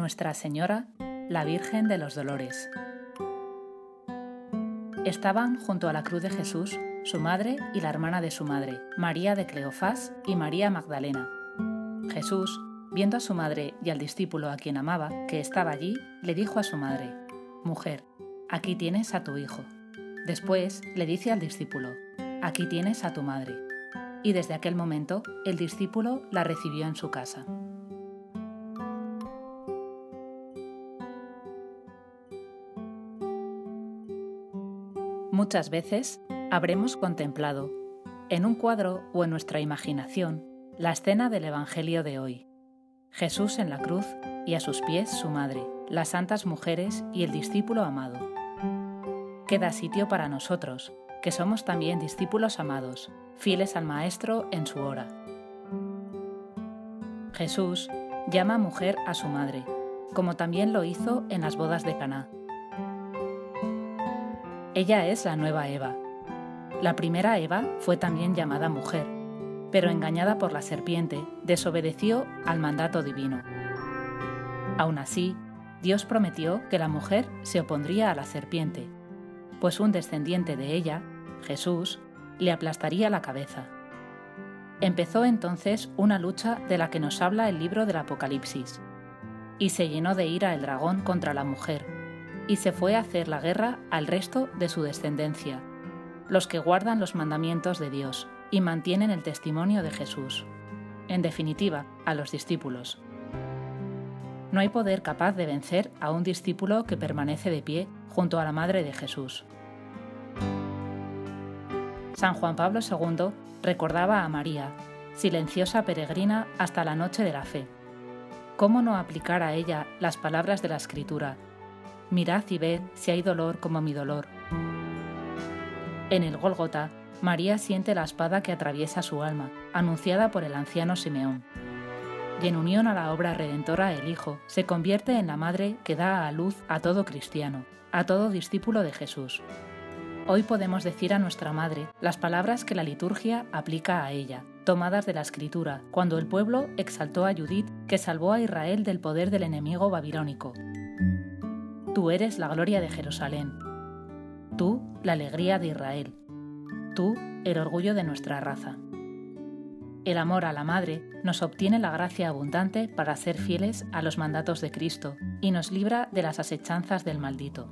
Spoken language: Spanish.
Nuestra Señora, la Virgen de los Dolores. Estaban junto a la cruz de Jesús su madre y la hermana de su madre, María de Cleofás y María Magdalena. Jesús, viendo a su madre y al discípulo a quien amaba, que estaba allí, le dijo a su madre, Mujer, aquí tienes a tu hijo. Después le dice al discípulo, Aquí tienes a tu madre. Y desde aquel momento el discípulo la recibió en su casa. Muchas veces habremos contemplado, en un cuadro o en nuestra imaginación, la escena del Evangelio de hoy. Jesús en la cruz y a sus pies su madre, las santas mujeres y el discípulo amado. Queda sitio para nosotros, que somos también discípulos amados, fieles al Maestro en su hora. Jesús llama mujer a su madre, como también lo hizo en las bodas de Caná. Ella es la nueva Eva. La primera Eva fue también llamada mujer, pero engañada por la serpiente, desobedeció al mandato divino. Aún así, Dios prometió que la mujer se opondría a la serpiente, pues un descendiente de ella, Jesús, le aplastaría la cabeza. Empezó entonces una lucha de la que nos habla el libro del Apocalipsis, y se llenó de ira el dragón contra la mujer, y se fue a hacer la guerra al resto de su descendencia, los que guardan los mandamientos de Dios y mantienen el testimonio de Jesús. En definitiva, a los discípulos. No hay poder capaz de vencer a un discípulo que permanece de pie junto a la Madre de Jesús. San Juan Pablo II recordaba a María, silenciosa peregrina hasta la noche de la fe. ¿Cómo no aplicar a ella las palabras de la Escritura mirad y ved si hay dolor como mi dolor. En el Gólgota, María siente la espada que atraviesa su alma, anunciada por el anciano Simeón. Y en unión a la obra redentora el Hijo, se convierte en la madre que da a luz a todo cristiano, a todo discípulo de Jesús. Hoy podemos decir a nuestra Madre las palabras que la liturgia aplica a ella, tomadas de la Escritura, cuando el pueblo exaltó a Judith que salvó a Israel del poder del enemigo babilónico. Tú eres la gloria de Jerusalén. Tú, la alegría de Israel. Tú, el orgullo de nuestra raza. El amor a la Madre nos obtiene la gracia abundante para ser fieles a los mandatos de Cristo y nos libra de las asechanzas del maldito.